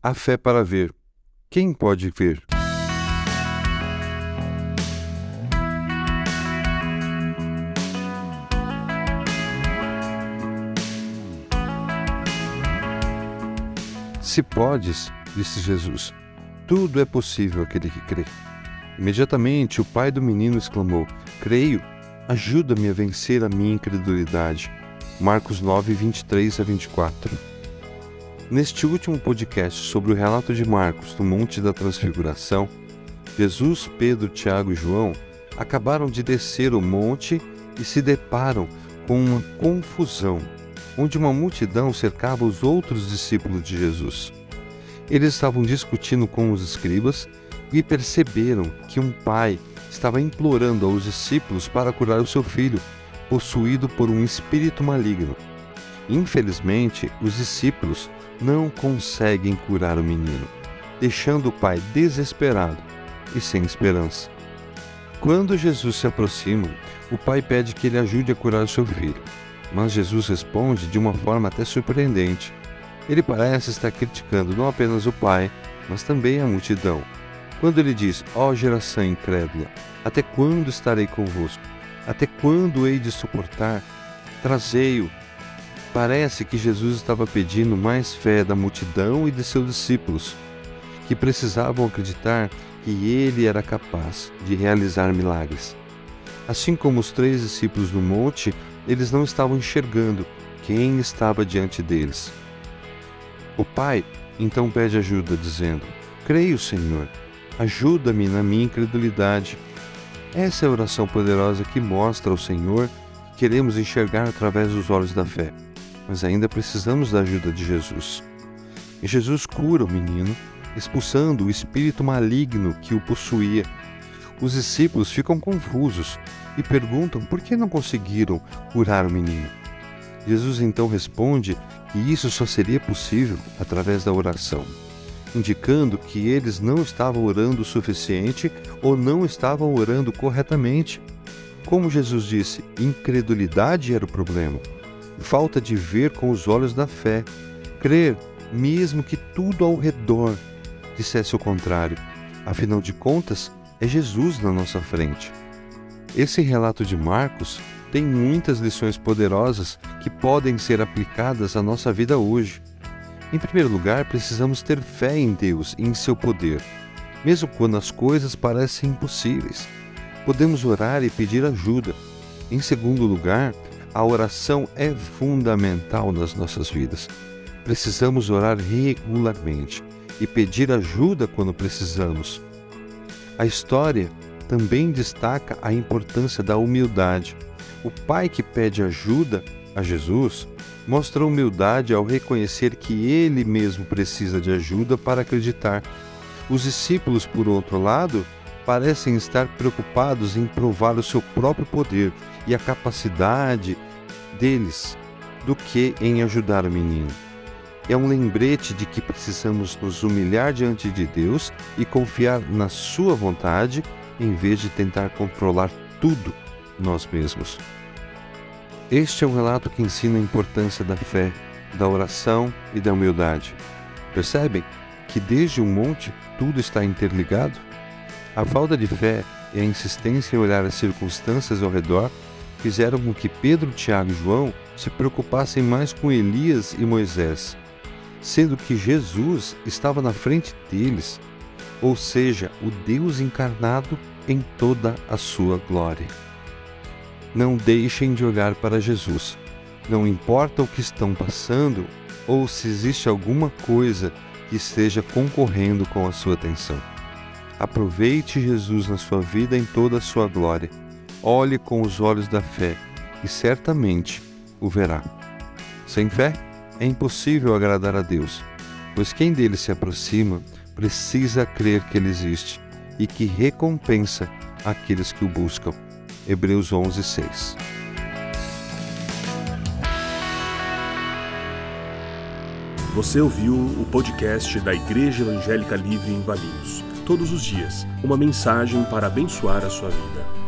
A fé para ver. Quem pode ver? Se podes, disse Jesus, tudo é possível aquele que crê. Imediatamente o pai do menino exclamou: Creio, ajuda-me a vencer a minha incredulidade. Marcos 9, 23 a 24. Neste último podcast sobre o relato de Marcos no Monte da Transfiguração, Jesus, Pedro, Tiago e João acabaram de descer o monte e se deparam com uma confusão, onde uma multidão cercava os outros discípulos de Jesus. Eles estavam discutindo com os escribas e perceberam que um pai estava implorando aos discípulos para curar o seu filho, possuído por um espírito maligno. Infelizmente, os discípulos não conseguem curar o menino, deixando o pai desesperado e sem esperança. Quando Jesus se aproxima, o pai pede que ele ajude a curar o seu filho, mas Jesus responde de uma forma até surpreendente. Ele parece estar criticando não apenas o pai, mas também a multidão. Quando ele diz: Ó oh, geração incrédula, até quando estarei convosco? Até quando hei de suportar? Trazei-o. Parece que Jesus estava pedindo mais fé da multidão e de seus discípulos, que precisavam acreditar que ele era capaz de realizar milagres. Assim como os três discípulos no monte, eles não estavam enxergando quem estava diante deles. O pai então pede ajuda, dizendo: Creio, Senhor, ajuda-me na minha incredulidade. Essa é a oração poderosa que mostra ao Senhor que queremos enxergar através dos olhos da fé, mas ainda precisamos da ajuda de Jesus. E Jesus cura o menino, expulsando o espírito maligno que o possuía. Os discípulos ficam confusos e perguntam por que não conseguiram curar o menino. Jesus então responde que isso só seria possível através da oração, indicando que eles não estavam orando o suficiente ou não estavam orando corretamente. Como Jesus disse, incredulidade era o problema. Falta de ver com os olhos da fé, crer, mesmo que tudo ao redor dissesse o contrário. Afinal de contas, é Jesus na nossa frente. Esse relato de Marcos tem muitas lições poderosas que podem ser aplicadas à nossa vida hoje. Em primeiro lugar, precisamos ter fé em Deus e em seu poder, mesmo quando as coisas parecem impossíveis. Podemos orar e pedir ajuda. Em segundo lugar, a oração é fundamental nas nossas vidas. Precisamos orar regularmente e pedir ajuda quando precisamos. A história também destaca a importância da humildade. O pai que pede ajuda a Jesus mostra humildade ao reconhecer que ele mesmo precisa de ajuda para acreditar. Os discípulos, por outro lado, parecem estar preocupados em provar o seu próprio poder e a capacidade deles do que em ajudar o menino. É um lembrete de que precisamos nos humilhar diante de Deus e confiar na Sua vontade em vez de tentar controlar tudo nós mesmos. Este é um relato que ensina a importância da fé, da oração e da humildade. Percebem que desde o monte tudo está interligado? A falta de fé e a insistência em olhar as circunstâncias ao redor fizeram com que Pedro, Tiago e João se preocupassem mais com Elias e Moisés, sendo que Jesus estava na frente deles, ou seja, o Deus encarnado em toda a sua glória. Não deixem de olhar para Jesus. Não importa o que estão passando ou se existe alguma coisa que esteja concorrendo com a sua atenção. Aproveite Jesus na sua vida em toda a sua glória. Olhe com os olhos da fé e certamente o verá. Sem fé, é impossível agradar a Deus, pois quem dele se aproxima precisa crer que ele existe e que recompensa aqueles que o buscam. Hebreus 11, 6. Você ouviu o podcast da Igreja Evangélica Livre em Valinhos. Todos os dias, uma mensagem para abençoar a sua vida.